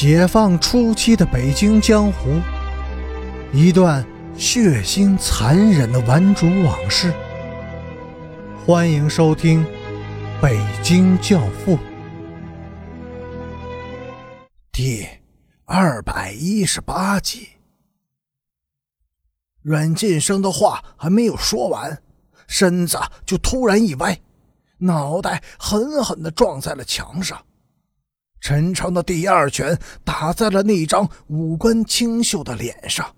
解放初期的北京江湖，一段血腥残忍的顽主往事。欢迎收听《北京教父》第二百一十八集。阮晋生的话还没有说完，身子就突然一歪，脑袋狠狠的撞在了墙上。陈诚的第二拳打在了那张五官清秀的脸上，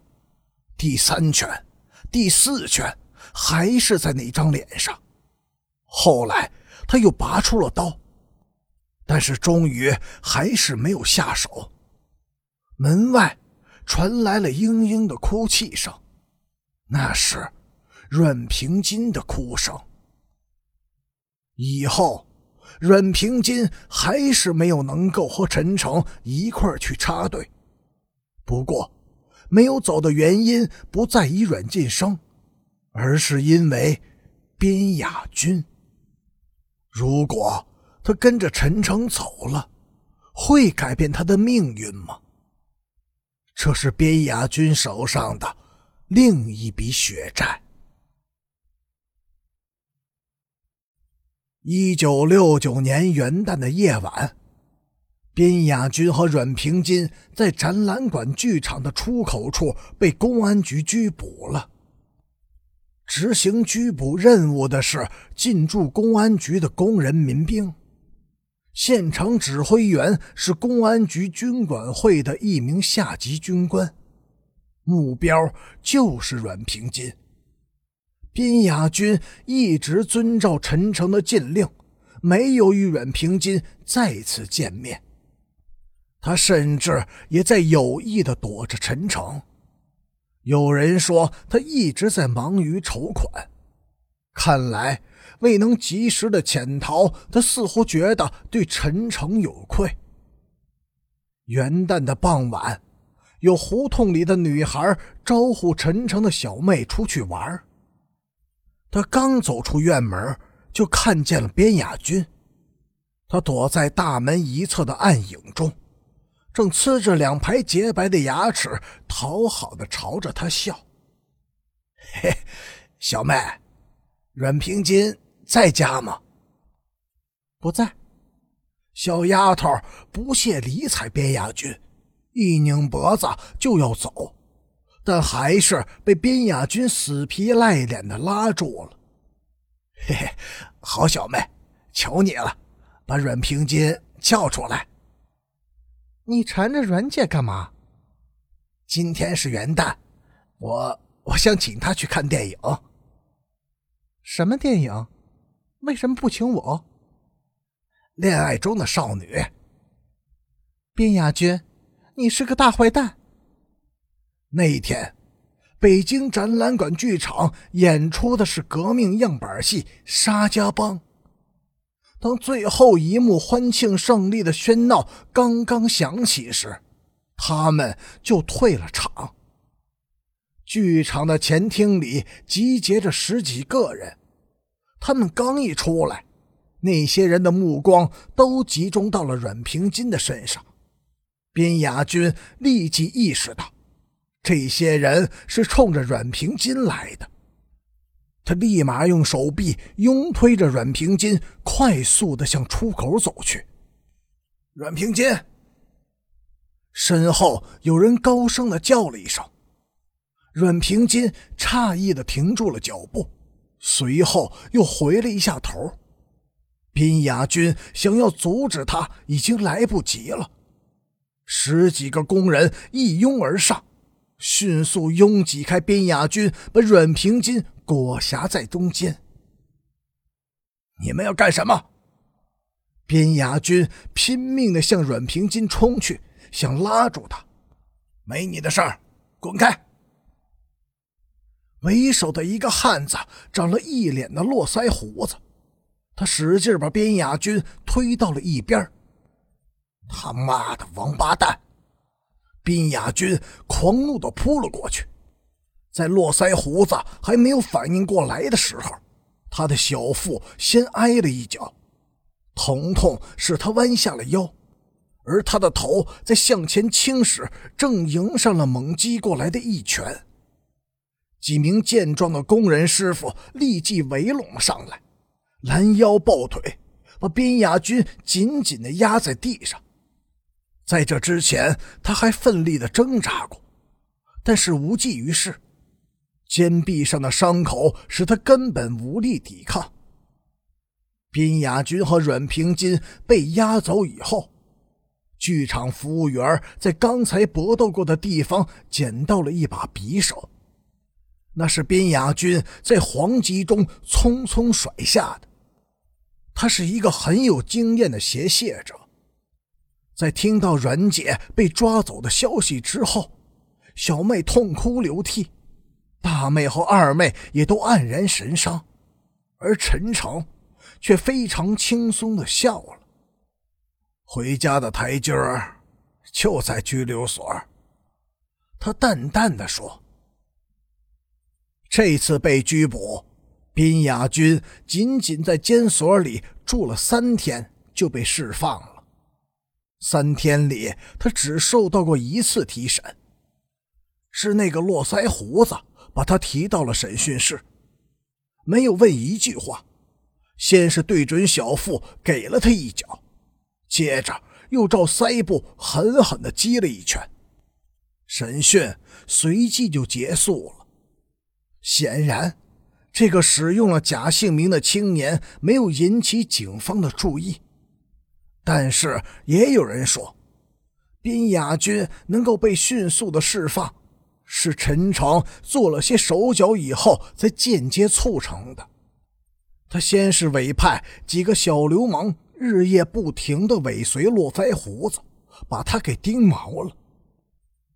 第三拳、第四拳还是在那张脸上。后来他又拔出了刀，但是终于还是没有下手。门外传来了嘤嘤的哭泣声，那是阮平金的哭声。以后。阮平金还是没有能够和陈诚一块去插队，不过没有走的原因不在于阮晋生，而是因为边雅君。如果他跟着陈诚走了，会改变他的命运吗？这是边雅君手上的另一笔血债。一九六九年元旦的夜晚，宾雅军和阮平金在展览馆剧场的出口处被公安局拘捕了。执行拘捕任务的是进驻公安局的工人民兵，现场指挥员是公安局军管会的一名下级军官，目标就是阮平金。边雅军一直遵照陈诚的禁令，没有与阮平金再次见面。他甚至也在有意的躲着陈诚。有人说他一直在忙于筹款，看来未能及时的潜逃，他似乎觉得对陈诚有愧。元旦的傍晚，有胡同里的女孩招呼陈诚的小妹出去玩。他刚走出院门，就看见了边雅军。他躲在大门一侧的暗影中，正呲着两排洁白的牙齿，讨好的朝着他笑。嘿，小妹，阮平金在家吗？不在。小丫头不屑理睬边雅军，一拧脖子就要走。但还是被边雅军死皮赖脸的拉住了。嘿嘿，好小妹，求你了，把阮平金叫出来。你缠着阮姐干嘛？今天是元旦，我我想请她去看电影。什么电影？为什么不请我？恋爱中的少女。边雅军，你是个大坏蛋。那一天，北京展览馆剧场演出的是革命样板戏《沙家浜》。当最后一幕欢庆胜利的喧闹刚刚响起时，他们就退了场。剧场的前厅里集结着十几个人，他们刚一出来，那些人的目光都集中到了阮平金的身上。边雅军立即意识到。这些人是冲着阮平金来的，他立马用手臂拥推着阮平金，快速的向出口走去。阮平金，身后有人高声的叫了一声，阮平金诧异的停住了脚步，随后又回了一下头。宾雅军想要阻止他，已经来不及了，十几个工人一拥而上。迅速拥挤开边雅军，把阮平金裹挟在中间。你们要干什么？边雅军拼命的向阮平金冲去，想拉住他。没你的事儿，滚开！为首的一个汉子长了一脸的络腮胡子，他使劲把边雅军推到了一边。他妈的王八蛋！宾雅军狂怒的扑了过去，在络腮胡子还没有反应过来的时候，他的小腹先挨了一脚，疼痛使他弯下了腰，而他的头在向前倾时，正迎上了猛击过来的一拳。几名健壮的工人师傅立即围拢了上来，拦腰抱腿，把边雅军紧紧地压在地上。在这之前，他还奋力地挣扎过，但是无济于事。肩臂上的伤口使他根本无力抵抗。宾雅军和阮平金被押走以后，剧场服务员在刚才搏斗过的地方捡到了一把匕首，那是宾雅军在黄急中匆匆甩下的。他是一个很有经验的鞋械者，在听到阮姐被抓走的消息之后，小妹痛哭流涕。大妹和二妹也都黯然神伤，而陈诚却非常轻松的笑了。回家的台阶儿就在拘留所，他淡淡的说：“这次被拘捕，宾雅君仅仅在监所里住了三天就被释放了。三天里，他只受到过一次提审，是那个络腮胡子。”把他提到了审讯室，没有问一句话，先是对准小腹给了他一脚，接着又照腮部狠狠地击了一拳。审讯随即就结束了。显然，这个使用了假姓名的青年没有引起警方的注意，但是也有人说，宾雅军能够被迅速的释放。是陈诚做了些手脚以后，才间接促成的。他先是委派几个小流氓日夜不停的尾随络腮胡子，把他给盯毛了。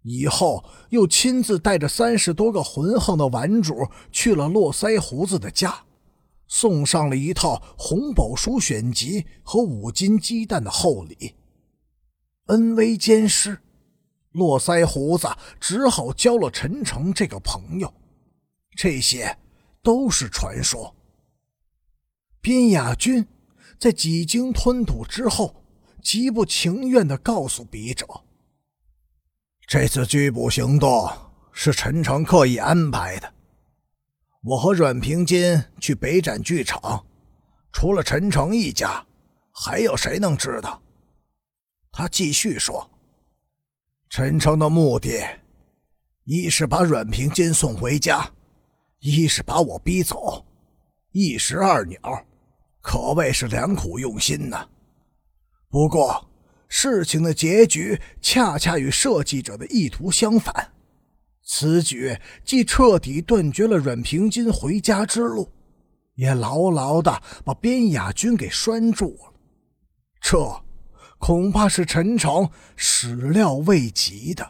以后又亲自带着三十多个浑横的顽主去了络腮胡子的家，送上了一套红宝书选集和五斤鸡蛋的厚礼，恩威兼施。络腮胡子只好交了陈诚这个朋友，这些都是传说。边雅君在几经吞吐之后，极不情愿地告诉笔者：“这次拘捕行动是陈诚刻意安排的。我和阮平金去北展剧场，除了陈诚一家，还有谁能知道？”他继续说。陈诚的目的，一是把阮平金送回家，一是把我逼走，一石二鸟，可谓是良苦用心呐。不过，事情的结局恰恰与设计者的意图相反。此举既彻底断绝了阮平金回家之路，也牢牢的把边雅军给拴住了。这。恐怕是陈诚始料未及的。